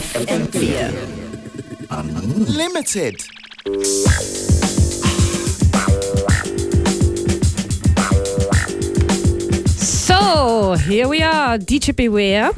FM4 Unlimited. So, here we are, DJ Beware.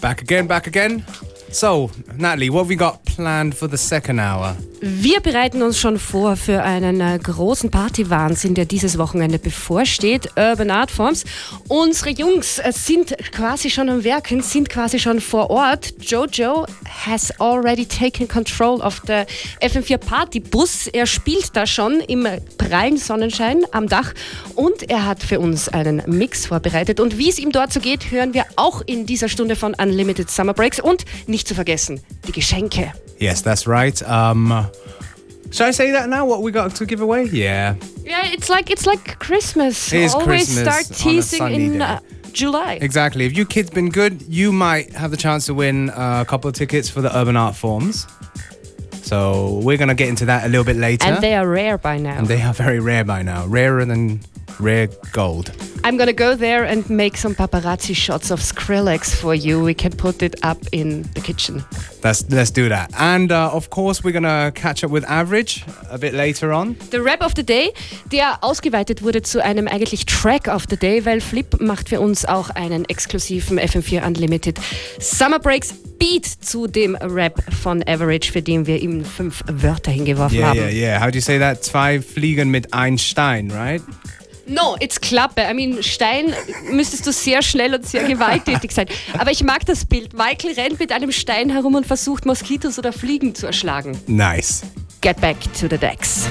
Back again, back again. So, Natalie, what have we got planned for the second hour? Wir bereiten uns schon vor für einen äh, großen Partywahnsinn, der dieses Wochenende bevorsteht. Urban Art Forms. Unsere Jungs äh, sind quasi schon am Werken, sind quasi schon vor Ort. Jojo has already taken control of the FM4 Partybus. Er spielt da schon im prallen Sonnenschein am Dach und er hat für uns einen Mix vorbereitet. Und wie es ihm dort so geht, hören wir auch in dieser Stunde von Unlimited Summer Breaks und nicht zu vergessen, die Geschenke. Yes, that's right. Um, shall I say that now? What we got to give away? Yeah. Yeah, it's like it's like Christmas. It is Always Christmas start teasing in uh, July. Exactly. If your kid's been good, you might have the chance to win uh, a couple of tickets for the Urban Art Forms. So we're gonna get into that a little bit later. And they are rare by now. And they are very rare by now, rarer than rare gold. I'm gonna go there and make some paparazzi shots of Skrillex for you. We can put it up in the kitchen. Let's let's do that. And uh, of course, we're gonna catch up with Average a bit later on. The Rap of the Day, der ausgeweitet wurde zu einem eigentlich Track of the Day, weil Flip macht für uns auch einen exklusiven FM4 Unlimited Summer Breaks Beat zu dem Rap von Average, für den wir ihm fünf Wörter hingeworfen Yeah, haben. yeah, yeah. How do you say that? Zwei Fliegen mit ein Stein, right? No, it's Klappe. I mean, Stein müsstest du sehr schnell und sehr gewalttätig sein. Aber ich mag das Bild. Michael rennt mit einem Stein herum und versucht, Moskitos oder Fliegen zu erschlagen. Nice. Get back to the decks.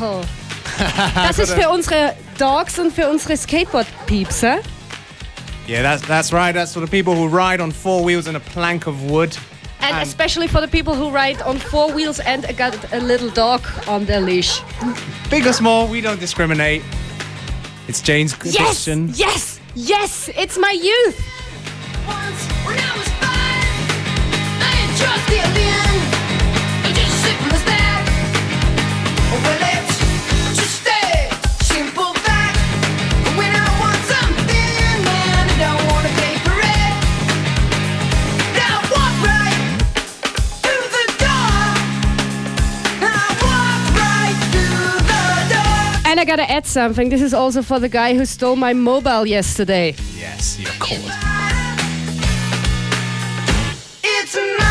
Michael. Das ist für unsere Dogs und für unsere Skateboard-Peeps, eh? Yeah, that's that's right. That's for the people who ride on four wheels and a plank of wood. And And- especially for the people who ride on four wheels and got a little dog on their leash. Big or small, we don't discriminate. It's Jane's Yes! addiction. Yes! Yes! It's my youth! Gotta add something. This is also for the guy who stole my mobile yesterday. Yes, you're caught. It's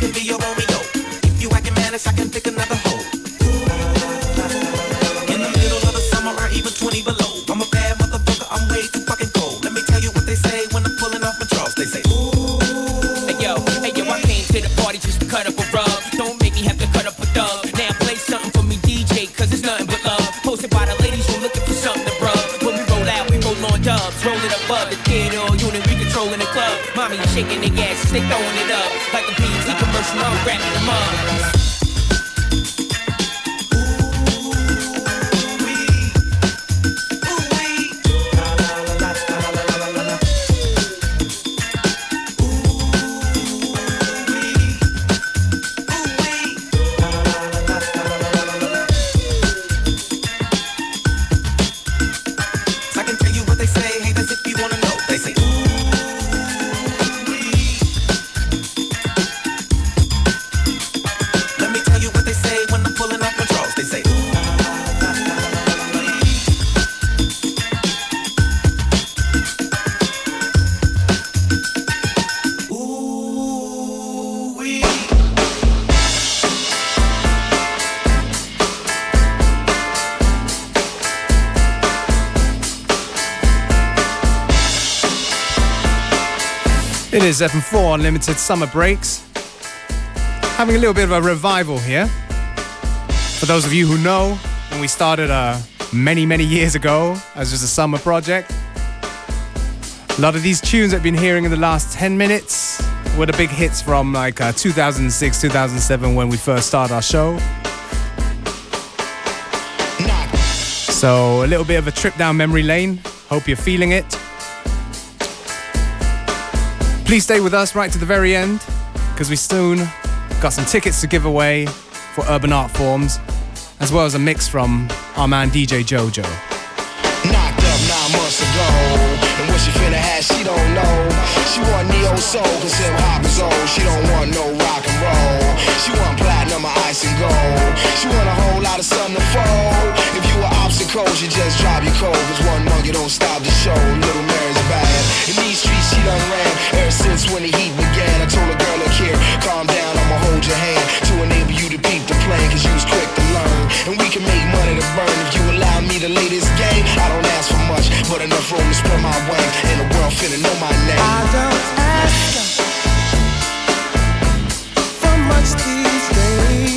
Can be your Romeo. If you acting manish, I can pick another hoe. In the middle of the summer or even 20 below. I'm a bad motherfucker, I'm way too fucking cold. Let me tell you what they say when I'm pulling off my drawers. They say, ooh. Hey yo, hey yo, I came to the party just to cut up a rug. Don't make me have to cut up a thug. Now play something for me, DJ, cause it's nothing but love. Posted by the ladies who looking for something to rub. When we roll out, we roll on dubs. Roll it above the or unit, we controlling the club. Mommy shaking their asses, they throwing it up. Like grab the mom. 774 Unlimited Summer Breaks. Having a little bit of a revival here. For those of you who know, when we started uh, many, many years ago as just a summer project, a lot of these tunes I've been hearing in the last 10 minutes were the big hits from like uh, 2006, 2007 when we first started our show. So, a little bit of a trip down memory lane. Hope you're feeling it. Please stay with us right to the very end because we soon got some tickets to give away for Urban Art Forms, as well as a mix from our man DJ Jojo. Knocked up nine months ago. And what she finna have, she don't know. She want neo soul, cause hip hop is old. She don't want no rock and roll. She want platinum or ice and gold. She want a whole lot of sun to fold. If you were obstacles, you just drive your cold. Cause one monkey don't stop the show. Little Mary's bad. In these streets, she done ran ever since when the heat began. I told a girl, look here, calm down, I'ma hold your hand to enable you to peep the plan. Cause you was quick to learn. And we can make money to burn if you allow me to lay this game. I don't ask for much, but enough room to spread my wings. And the world finna know my name. I don't ask for much these days,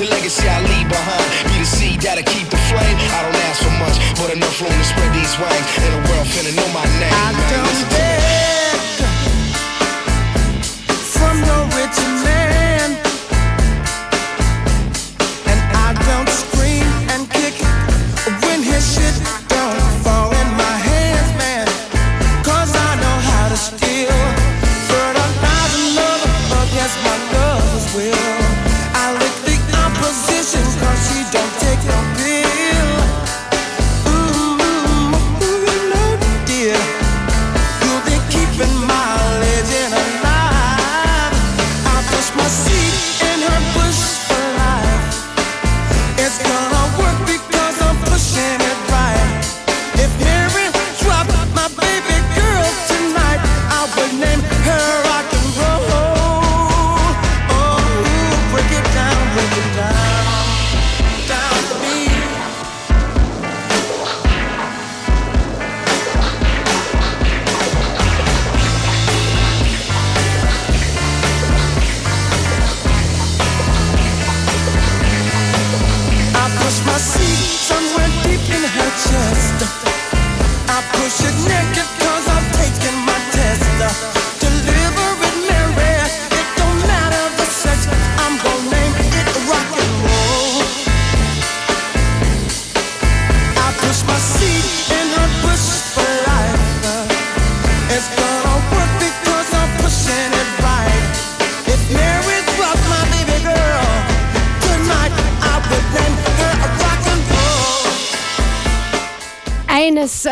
The legacy I leave behind be the seed that'll keep the flame. I don't ask for much, but enough room to spread these wings. And the world finna know my name.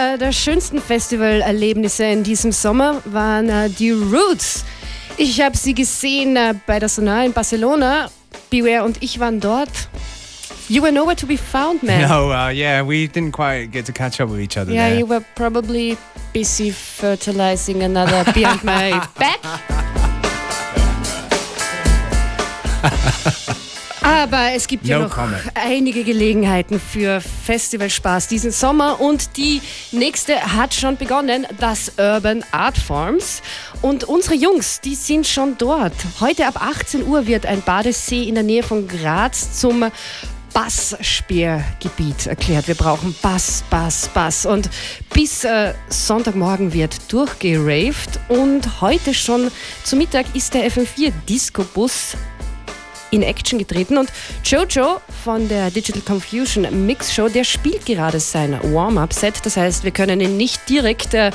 Äh, der schönsten Festivalerlebnisse in diesem Sommer waren äh, die Roots. Ich habe sie gesehen äh, bei der Sonar in Barcelona. Beware und ich waren dort. You were nowhere to be found, man. No, uh, yeah, we didn't quite get to catch up with each other Yeah, there. you were probably busy fertilizing another behind my back. Aber es gibt ja No noch comment. einige Gelegenheiten für Festivalspaß diesen Sommer und die nächste hat schon begonnen, das Urban Art Forms. Und unsere Jungs, die sind schon dort. Heute ab 18 Uhr wird ein Badesee in der Nähe von Graz zum Bassspeergebiet erklärt. Wir brauchen Bass, Bass, Bass. Und bis äh, Sonntagmorgen wird durchgeraved. Und heute schon zu Mittag ist der FM4 Disco-Bus in Action getreten und Jojo von der Digital Confusion Mix Show, der spielt gerade sein Warm-Up-Set. Das heißt, wir können ihn nicht direkt äh,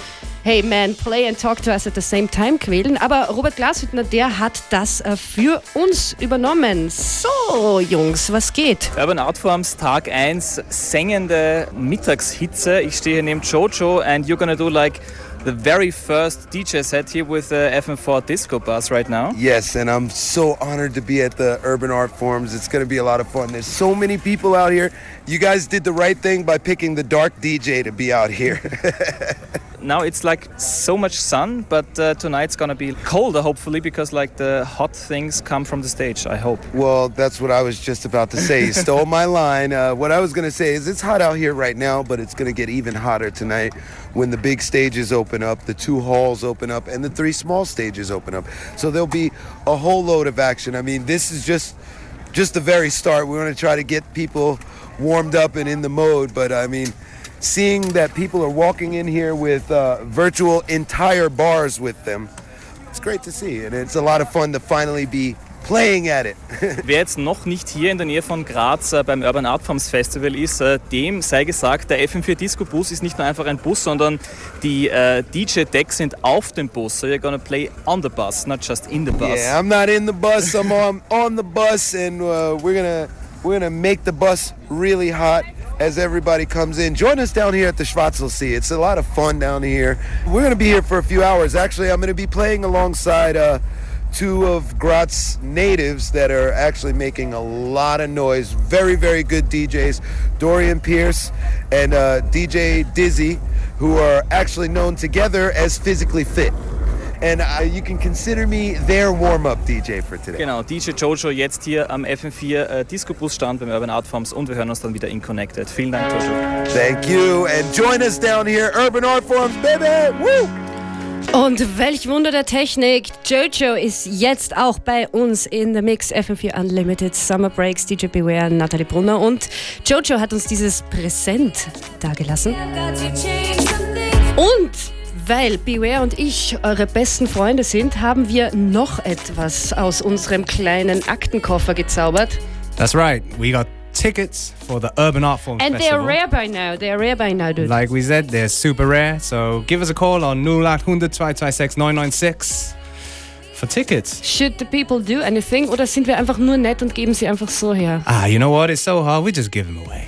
Hey man, play and talk to us at the same time quälen, aber Robert Glashüttner, der hat das äh, für uns übernommen. So, Jungs, was geht? Urban Artforms Tag 1, sengende Mittagshitze. Ich stehe hier neben Jojo and you're gonna do like the very first DJ set here with the FM4 Disco Bus right now. Yes, and I'm so honored to be at the Urban Art Forums. It's going to be a lot of fun. There's so many people out here. You guys did the right thing by picking the dark DJ to be out here. Now it's like so much sun, but uh, tonight's gonna be colder hopefully because like the hot things come from the stage, I hope. well, that's what I was just about to say. You stole my line. Uh, what I was going to say is it's hot out here right now, but it's going to get even hotter tonight when the big stages open up, the two halls open up, and the three small stages open up. So there'll be a whole load of action. I mean, this is just just the very start. We want to try to get people warmed up and in the mode, but I mean, seeing that people are walking in here with uh, virtual entire bars with them, it's great to see, and it's a lot of fun to finally be playing at it. Wer jetzt noch nicht hier in der Nähe von Graz äh, beim Urban Art Forms Festival ist, äh, dem sei gesagt, der FM4 Disco Bus ist nicht nur einfach ein Bus, sondern die äh, DJ-Decks sind auf dem Bus. So you're gonna play on the bus, not just in the bus. Yeah, I'm not in the bus. I'm on, on the bus, and uh, we're gonna we're gonna make the bus really hot as everybody comes in. Join us down here at the Schwarzelsee. It's a lot of fun down here. We're gonna be here for a few hours. Actually, I'm gonna be playing alongside uh, two of Graz natives that are actually making a lot of noise. Very, very good DJs, Dorian Pierce and uh, DJ Dizzy, who are actually known together as Physically Fit. And uh, you can consider me their warm-up DJ for today. Genau, DJ Jojo jetzt hier am FM4 äh, Disco Bus Stand beim Urban Art Forms und wir hören uns dann wieder in Connected. Vielen Dank, Jojo. Thank you, and join us down here, Urban Art Forms, baby! Woo! Und welch Wunder der Technik. Jojo ist jetzt auch bei uns in The Mix FM4 Unlimited Summer Breaks. DJ Beware, Nathalie Brunner. Und Jojo hat uns dieses Präsent dagelassen. Und weil Beware und ich eure besten Freunde sind, haben wir noch etwas aus unserem kleinen Aktenkoffer gezaubert. That's right. We got tickets for the Urban Art Forms And they're rare by now. They're rare by now, dude. Like we said, they're super rare. So give us a call on 0800 226 996 for tickets. Should the people do anything oder sind wir einfach nur nett und geben sie einfach so her? Ah, you know what? It's so hard. We just give them away.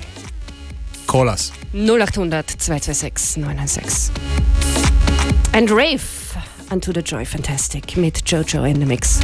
Call us. 0800 226 996. And Rave, Unto the Joy Fantastic mit Jojo in the Mix.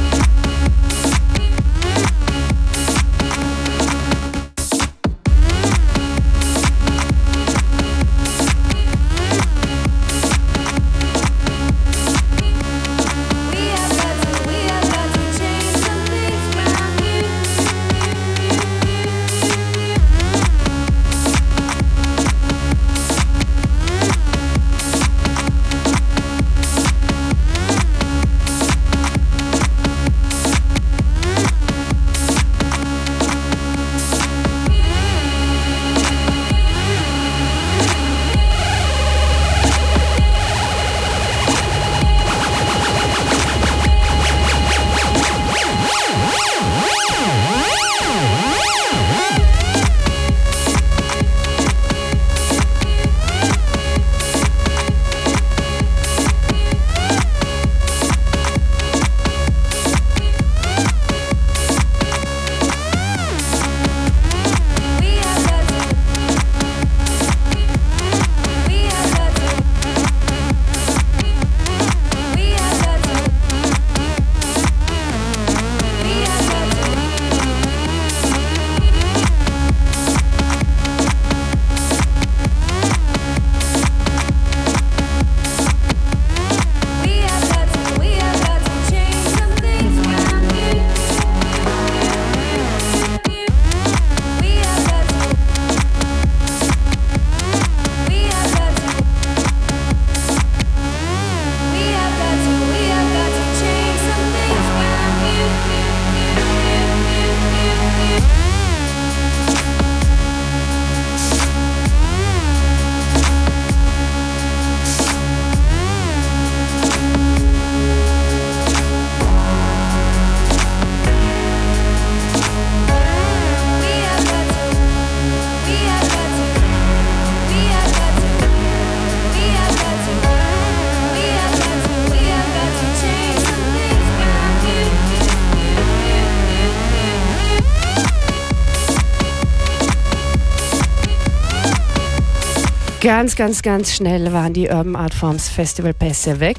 Ganz, ganz, ganz schnell waren die Urban Art Forms Festival Pässe weg.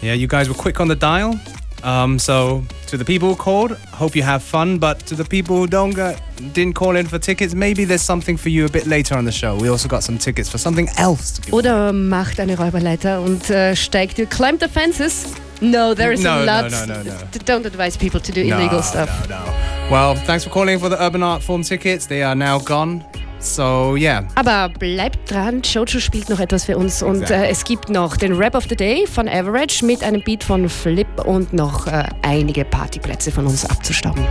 Yeah, you guys were quick on the dial. Um, so to the people who called, hope you have fun. But to the people who don't go, didn't call in for tickets, maybe there's something for you a bit later on the show. We also got some tickets for something else. Oder macht eine Räuberleiter und äh, steigt, climb the fences. No, there is No, a no, no, no, no. Don't advise people to do illegal stuff. No, no. Well, thanks for calling for the Urban Art Form tickets. They are now gone. So yeah, Aber bleibt dran, Jojo spielt noch etwas für uns und Exactly. äh, es gibt noch den Rap of the Day von Average mit einem Beat von Flip und noch äh, einige Partyplätze von uns abzustauben.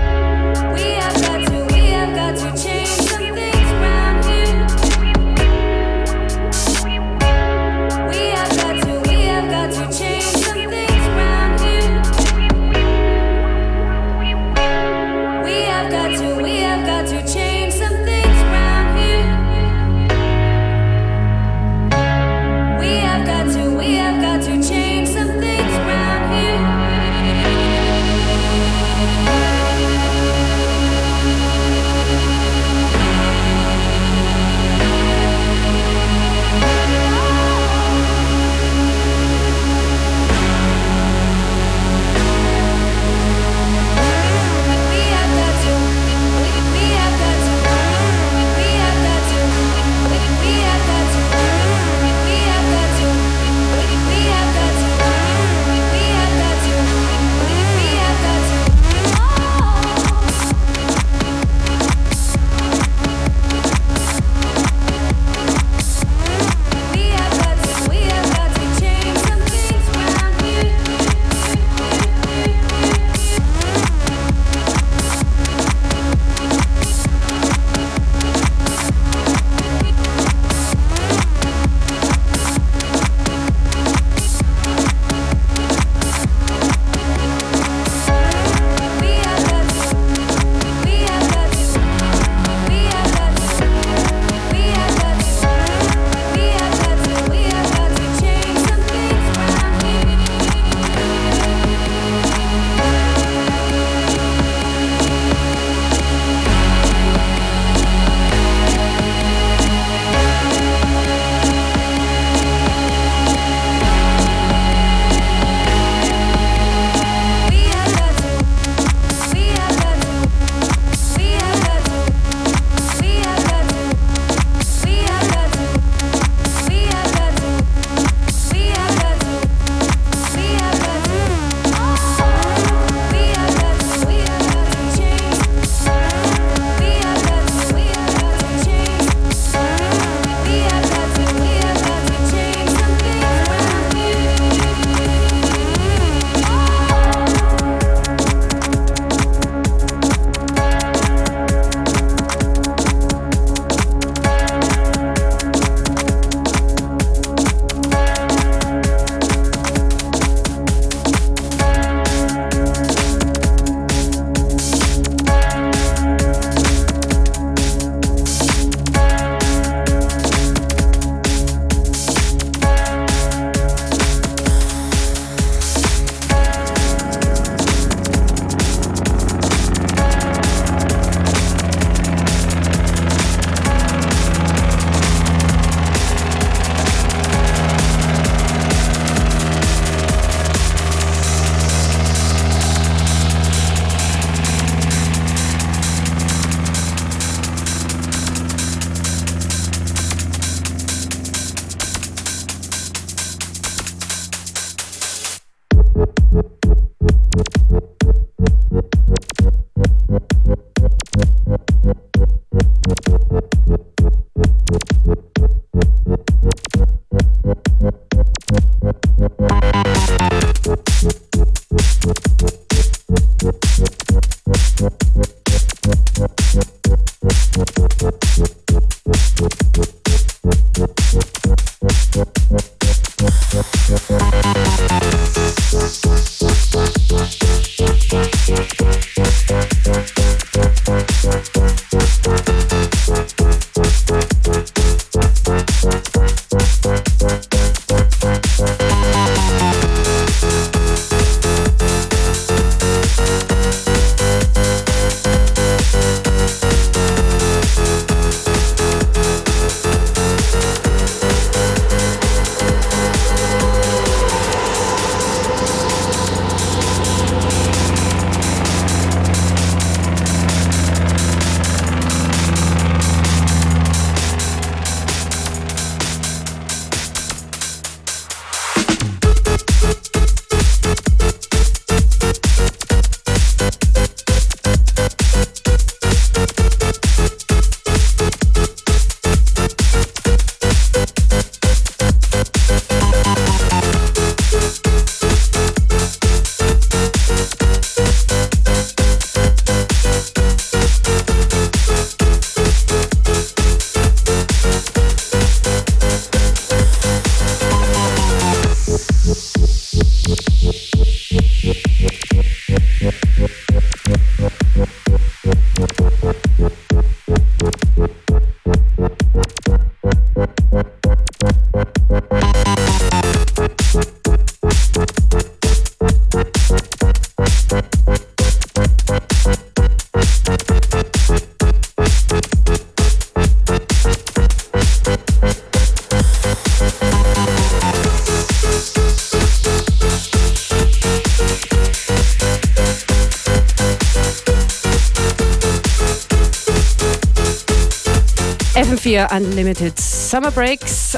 FM4 Unlimited Summer Breaks.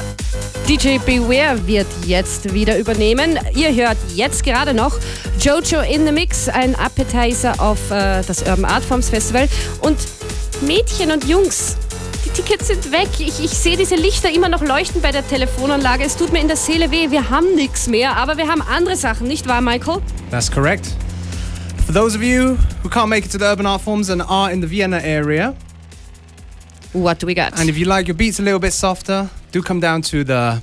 DJ Beware wird jetzt wieder übernehmen. Ihr hört jetzt gerade noch Jojo in the Mix, ein Appetizer auf äh, das Urban Art Forms Festival. Und Mädchen und Jungs, die Tickets sind weg. Ich, ich sehe diese Lichter immer noch leuchten bei der Telefonanlage. Es tut mir in der Seele weh. Wir haben nichts mehr, aber wir haben andere Sachen, nicht wahr, Michael? That's correct. For those of you who can't make it to the Urban Art Forms and are in the Vienna area, What do we got? and if you like your beats a little bit softer, do come down to the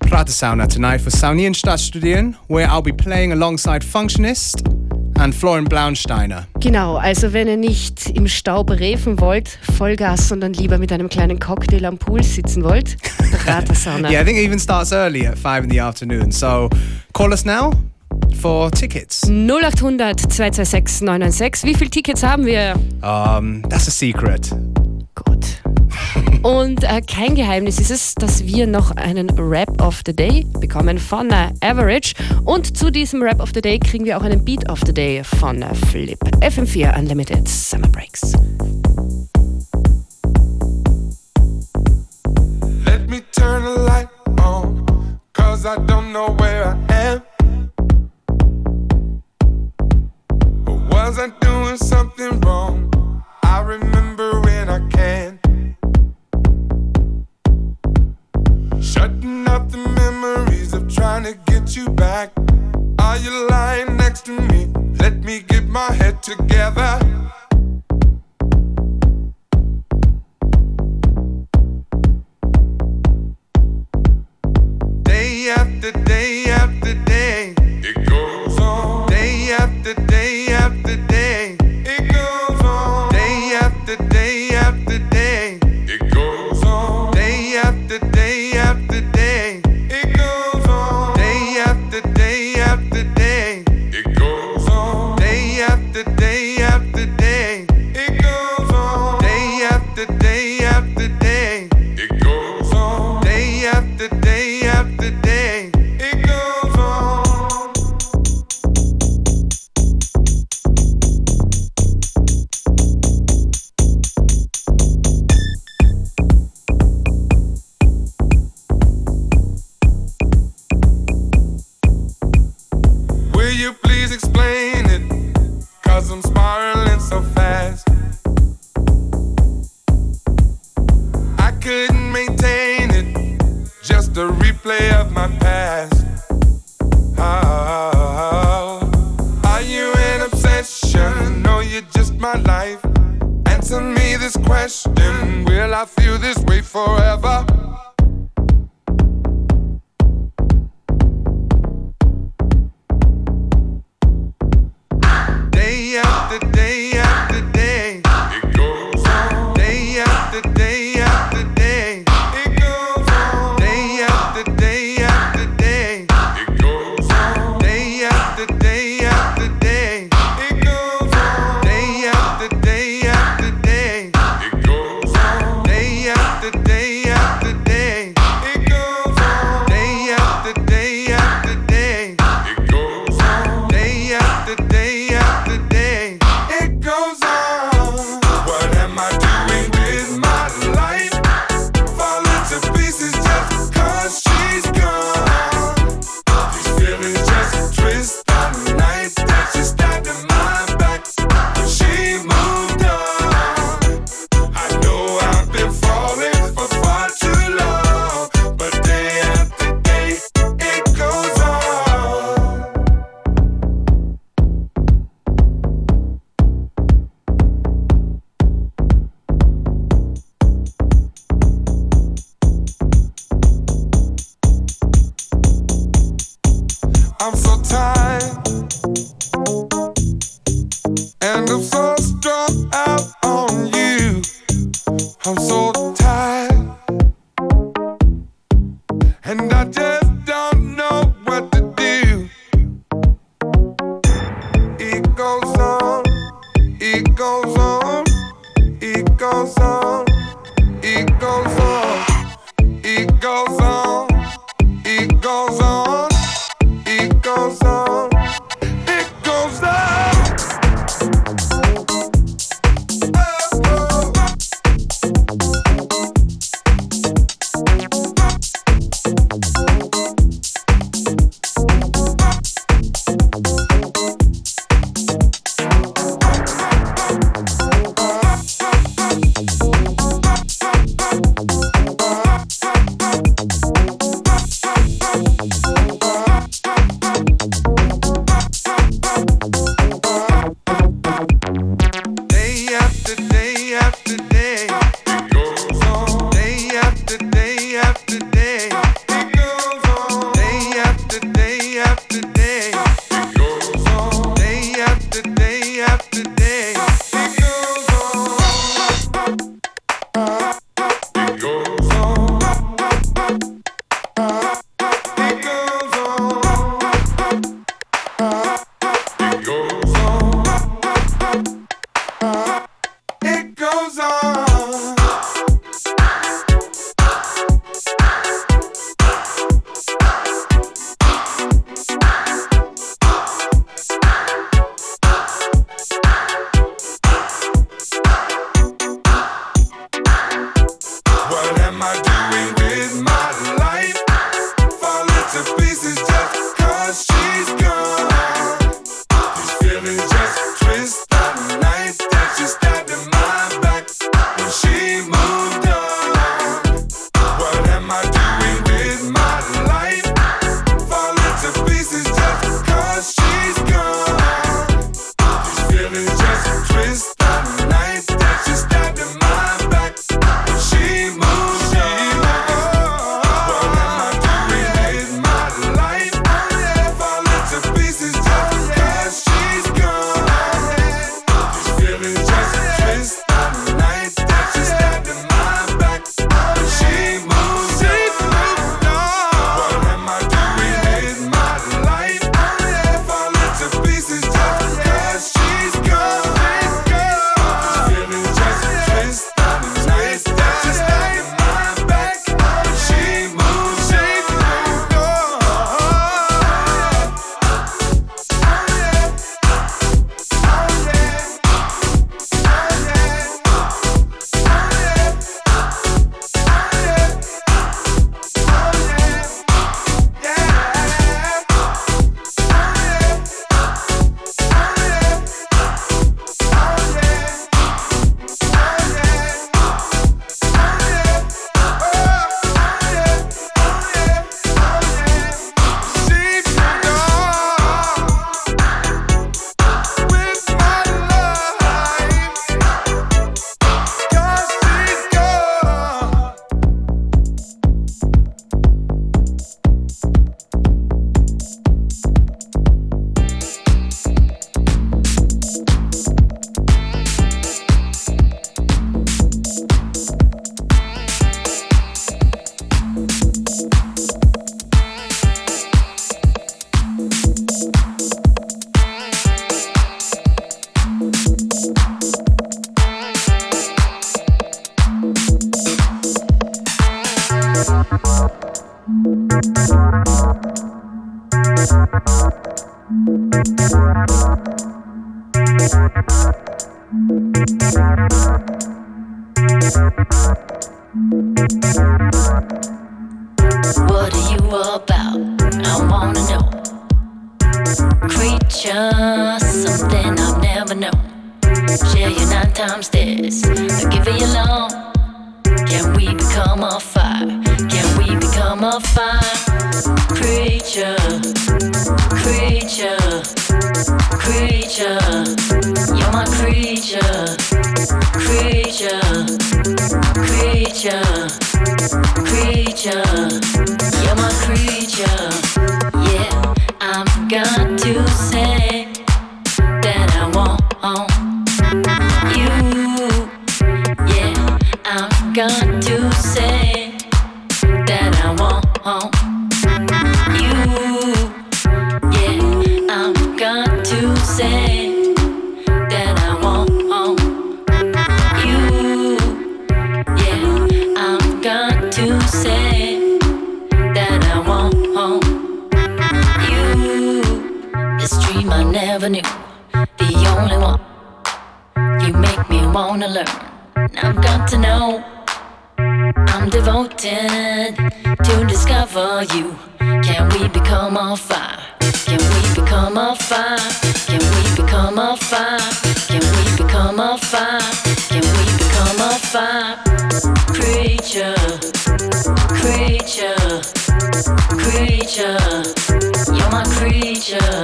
Prater Sauna tonight for Saunieren Stadtstudieren, where I'll be playing alongside Functionist and Florian Blaunsteiner. Genau, also wenn ihr nicht im Staub refen wollt, Vollgas, sondern lieber mit einem kleinen Cocktail am Pool sitzen wollt, Pratersauna. Yeah, I think it even starts early at 5 in the afternoon. So call us now for tickets. 0800 226 996. Wie viele Tickets haben wir? Um, that's a secret. Gut. Und äh, kein Geheimnis ist es, dass wir noch einen Rap of the Day bekommen von äh, Average. Und zu diesem Rap of the Day kriegen wir auch einen Beat of the Day von äh, Flip. FM4 Unlimited Summer Breaks. Let me turn the light on, cause I don't know where I am. Was I doing something wrong? I remember when I can. Shutting out the memories of trying to get you back. Are you lying next to me? Let me get my head together. Day after day you please explain it? Cause I'm spiraling so fast. I couldn't maintain it, just a replay of my past. Oh, are you an obsession? No, you're just my life. Answer me this question Will I feel this way forever? I'm so tired. Devoted to discover you. Can we become on fire? Can we become a fire? Can we become a fire? Can we become a fire? Can we become a fire? Creature, creature, creature. You're my creature,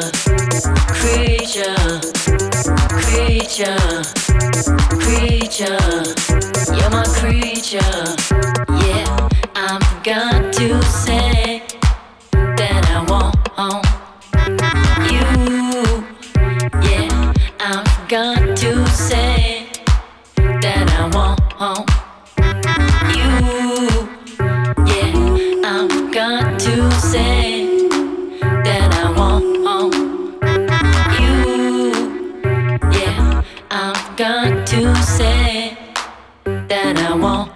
creature, creature, creature. You're my creature. Yeah, got to say You. Yeah, I've got to say that I want you. Yeah, I've got to say that I want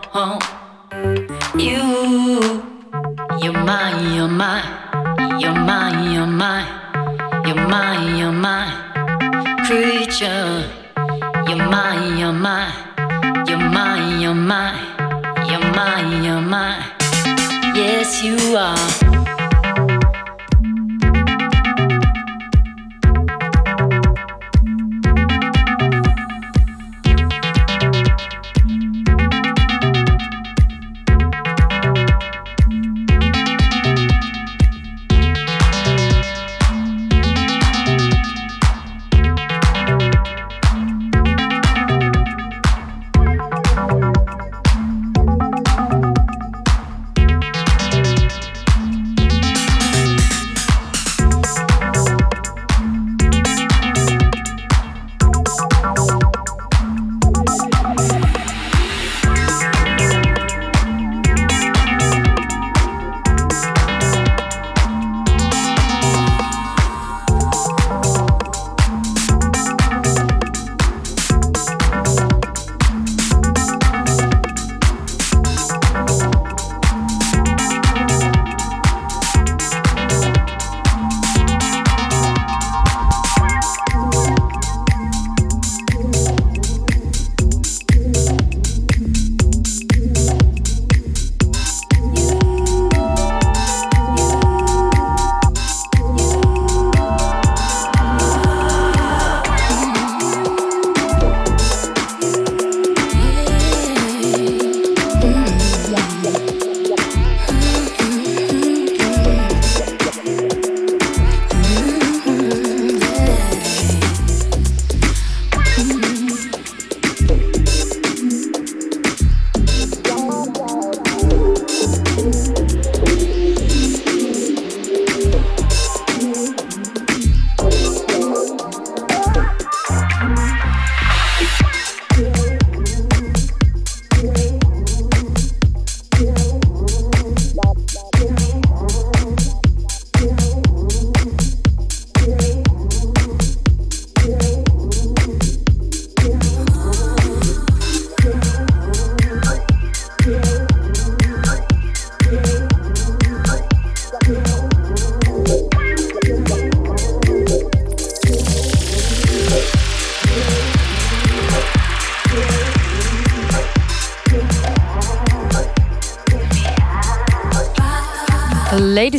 you. You're mine, you're mine, you're mine, you're mine, you're mine, you're mine, creature. You're mine, you're mine, mine, you're mine. you're mine. you're mine. Yes, you are.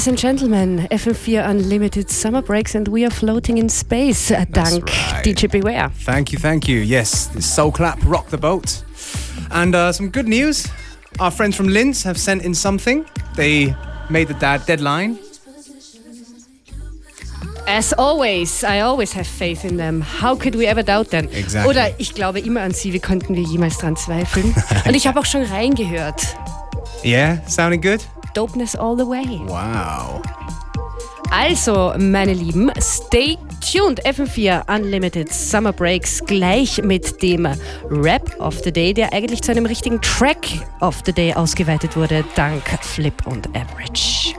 Ladies and gentlemen, FM4 Unlimited Summer Breaks and we are floating in space. Äh, Dank right. DJ Beware. Thank you, thank you. Yes, the Soul Clap rock the boat. And uh, some good news. Our friends from Linz have sent in something. They made the dad deadline. As always, I always have faith in them. How could we ever doubt them? Exactly. Oder ich glaube immer an sie, wie konnten wir jemals dran zweifeln? Und ich habe auch schon reingehört. Yeah, sounding good? Dopeness all the way. Wow. Also, meine Lieben, stay tuned. FM4 Unlimited Summer Breaks gleich mit dem Rap of the Day, der eigentlich zu einem richtigen Track of the Day ausgeweitet wurde, dank Flip und Average.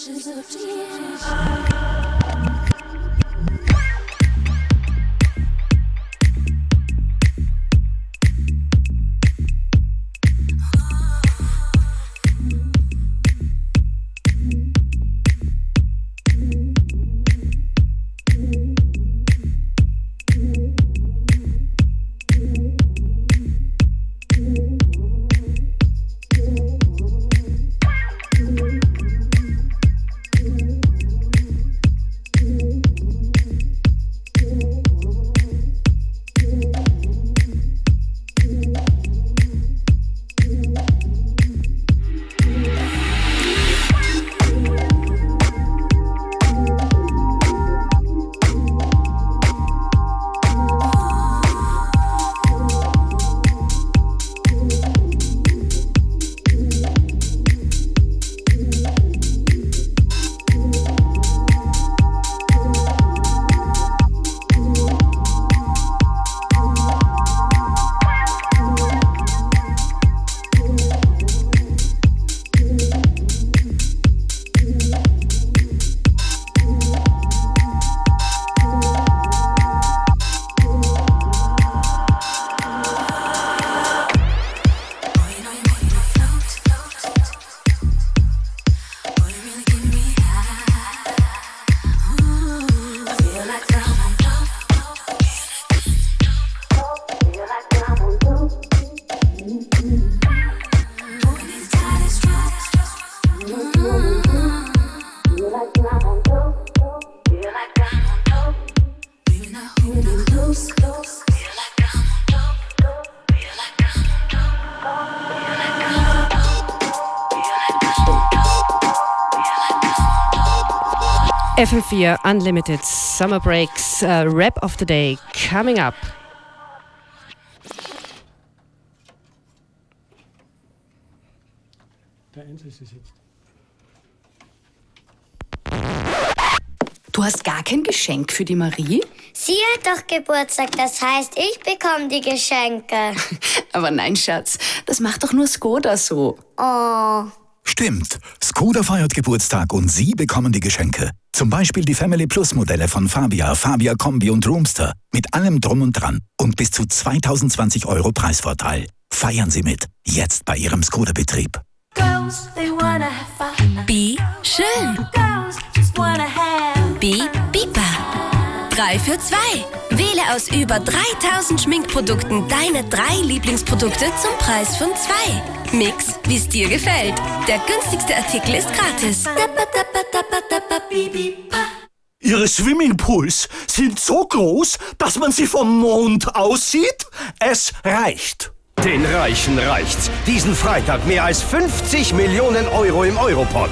She's a. FM4 Unlimited Summer Breaks uh, Rap of the Day coming up. Du hast gar kein Geschenk für die Marie? Sie hat doch Geburtstag, das heißt, ich bekomme die Geschenke. Aber nein, Schatz, das macht doch nur Skoda so. Oh. Stimmt, Skoda feiert Geburtstag und Sie bekommen die Geschenke. Zum Beispiel die Family Plus Modelle von Fabia, Fabia Kombi und Roomster. Mit allem Drum und Dran und bis zu 2020 Euro Preisvorteil. Feiern Sie mit, jetzt bei Ihrem Skoda-Betrieb. B. schön. B. 3 für 2. Wähle aus über 3000 Schminkprodukten deine drei Lieblingsprodukte zum Preis von 2. Mix, wie es dir gefällt. Der günstigste Artikel ist gratis. Ihre Swimmingpools sind so groß, dass man sie vom Mond aussieht? Es reicht. Den Reichen reicht's. Diesen Freitag mehr als 50 Millionen Euro im Europod.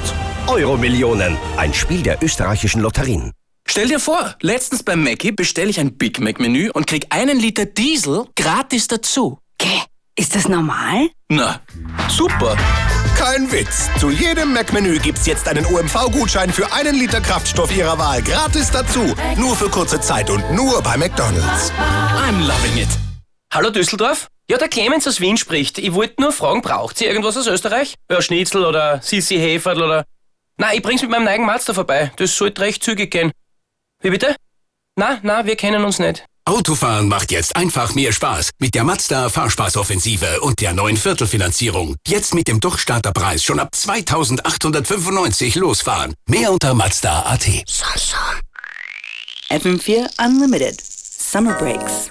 Euro Millionen. Ein Spiel der österreichischen Lotterien. Stell dir vor, letztens beim Mackie bestelle ich ein Big Mac Menü und krieg einen Liter Diesel gratis dazu. Gäh, ist das normal? Na, super. Kein Witz. Zu jedem Mac-Menü gibt's jetzt einen OMV-Gutschein für einen Liter Kraftstoff Ihrer Wahl gratis dazu. Nur für kurze Zeit und nur bei McDonald's. I'm loving it. Hallo Düsseldorf? Ja, der Clemens aus Wien spricht. Ich wollte nur fragen, braucht sie irgendwas aus Österreich? Ja, Schnitzel oder Sissi Heferl oder... Na, ich bring's mit meinem neuen Mazda vorbei. Das sollte recht zügig gehen. Wie bitte? Na, na, wir kennen uns nicht. Autofahren macht jetzt einfach mehr Spaß mit der Mazda Fahrspaßoffensive und der neuen Viertelfinanzierung. Jetzt mit dem Durchstarterpreis schon ab 2895 losfahren. Mehr unter Mazda.at. FM4 Unlimited. Summer Breaks.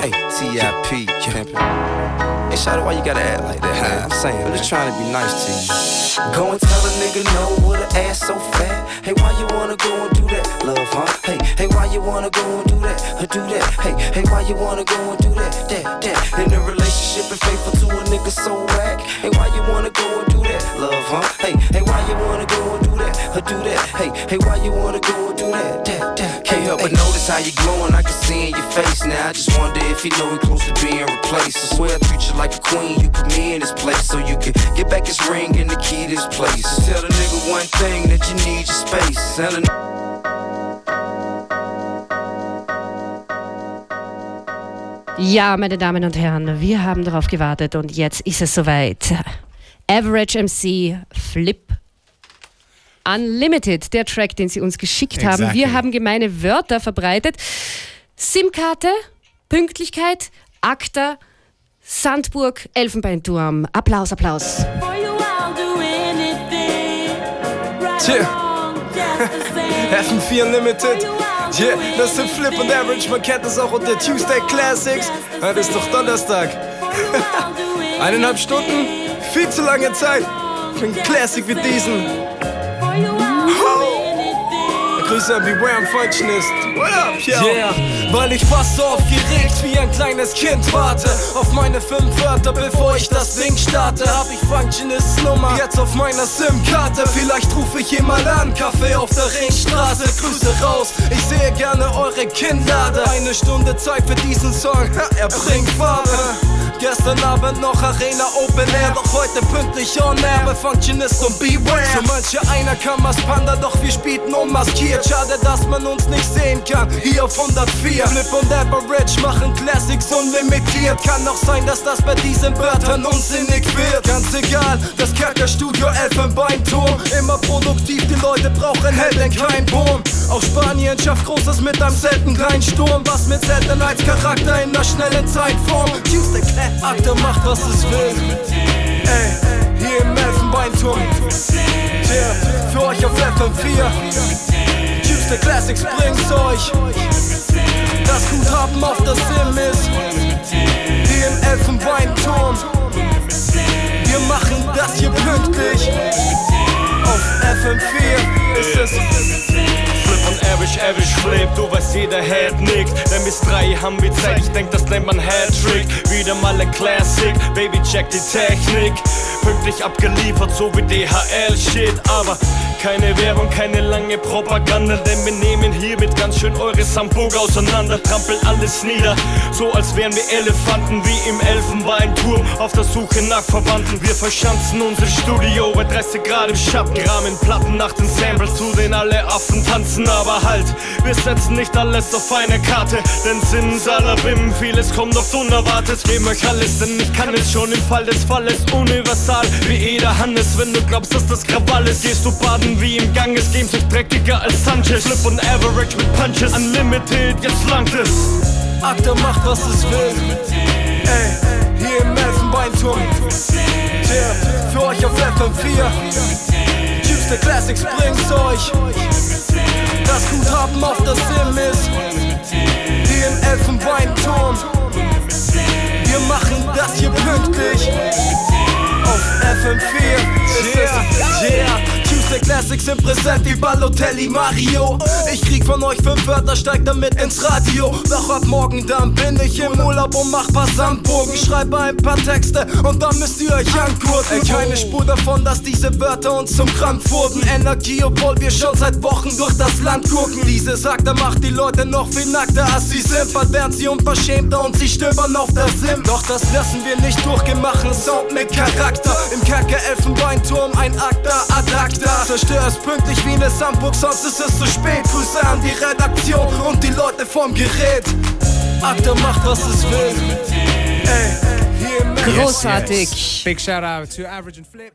Hey, T.I.P. pimpin'. Hey, Shawty, why you gotta act like that, man? I'm saying, I'm just trying to be nice to you. Go and tell a nigga no with an ass so fat. Hey, why you wanna go and do that, love, huh? Hey, hey, why you wanna go and do that, do that? Hey, hey, why you wanna go and do that, that, that? In a relationship and faithful to a nigga so whack. Hey, why you wanna go and do that, love, huh? Hey, hey, why you wanna go and do that, do that? Hey, hey, why you wanna go and do that, that, that? Can't help but notice how you glowing, I can see in your face now. I just wonder if you know he close to being replaced. I swear I treat you like a queen, you put me in this place so you can get back his ring and the key to this place. Just tell the nigga one thing that you need your space. Tell the Ja, meine Damen und Herren, wir haben darauf gewartet und jetzt ist es soweit. Average MC Flip Unlimited, der Track, den Sie uns geschickt haben. Exactly. Wir haben gemeine Wörter verbreitet. SIM-Karte, Pünktlichkeit, Akta, Sandburg, Elfenbeinturm. Applaus, Applaus. Tja. FM4 Unlimited. Yeah, das sind Flip und Average, man kennt das auch unter Tuesday Classics. Heute ist doch Donnerstag. Eineinhalb Stunden, viel zu lange Zeit für einen Classic wie diesen. Grüße an Beware und Functionist. What up, yo? Yeah, weil ich fast so aufgeregt wie ein kleines Kind warte auf meine fünf Wörter, bevor ich das Ding starte. Hab ich Functionist Nummer jetzt auf meiner SIM-Karte. Vielleicht rufe ich jemand an, Kaffee auf der Ringstraße. Grüße raus, ich sehe gerne eure Kinnlade. Eine Stunde Zeit für diesen Song, er bringt Farbe. Gestern Abend noch Arena Open Air, doch heute pünktlich on air bei Functionist und Beware. So manche einer kam als Panda, doch wir spielten unmaskiert. Schade, dass man uns nicht sehen kann, hier auf 104. Flip und Average machen Classics unlimitiert. Kann auch sein, dass das bei diesen Wörtern unsinnig wird. Ganz egal, das Kerkerstudio Elfenbeinturm. Immer produktiv, die Leute brauchen Helden, kein Boom. Auch Spanien schafft Großes mit einem selten kleinen Sturm. Was mit Seltenheitscharakter in einer schnellen Zeitform. Tuesday Akte macht, was es will. Ey, hier im Elfenbeinturm. Yeah, für euch auf FM4. Tuesday Classics bringt's euch. Das Guthaben auf das Sim ist. Hier im Elfenbeinturm. Wir machen das hier pünktlich. Auf FM4 ist es. Und Average, Average Flip, du weißt jeder Head nickt. Denn bis drei haben wir Zeit, ich denk das nennt man Hattrick. Wieder mal ein Classic, Baby check die Technik. Pünktlich abgeliefert, so wie DHL-Shit Aber keine Werbung, keine lange Propaganda Denn wir nehmen hiermit ganz schön eure Samburg auseinander Trampeln alles nieder, so als wären wir Elefanten Wie im Elfenbeinturm, auf der Suche nach Verwandten. Wir verschanzen unser Studio bei 30 Grad im Schatten Rahmen Platten nach den Samples, zu denen alle Affen tanzen. Aber halt, wir setzen nicht alles auf eine Karte Denn Simsalabim, vieles kommt oft unerwartet Geben euch alles, denn ich kann es schon im Fall des Falles Universal, wie Eder Hannes Wenn du glaubst, dass das Krawall ist, gehst du baden wie im Gang Es Games ist dreckiger als Sanchez Flip und Average mit Punches Unlimited, jetzt langt es Akta macht, was es will. Ey, hier im Elfenbeinturm. Yeah, für euch auf FM4. Tuesday Classics bringt's euch. Das Guthaben auf das Sim ist. Hier im Elfenbeinturm. Wir machen das hier pünktlich. Auf FM4 ist es. Yeah. Tuesday Classics sind präsent wie Balotelli Mario. Ich krieg von euch fünf Wörter, steig damit ins Radio. Doch ab morgen dann bin ich im Urlaub und mach paar Sandburgen. Schreibe ein paar Texte und dann müsst ihr euch ankurten. Ey, keine Spur davon, dass diese Wörter uns zum Krampf wurden. Energie, obwohl wir schon seit Wochen durch das Land gucken. Diese Sagte macht die Leute noch viel nackter als sie sind. Bald werden sie unverschämter und sie stöbern auf der Sim. Doch das lassen wir nicht durchgehen, machen Sound mit Charakter. Im Kerker Elfenbeinturm ein Akta ad acta. Zerstör es pünktlich wie eine Sandburg, sonst ist es zu spät. Grüße an die Redaktion und die Leute vom Gerät. Akta macht, was es will. Ey, Großartig. Yes, yes. Big shout out to Average and Flip.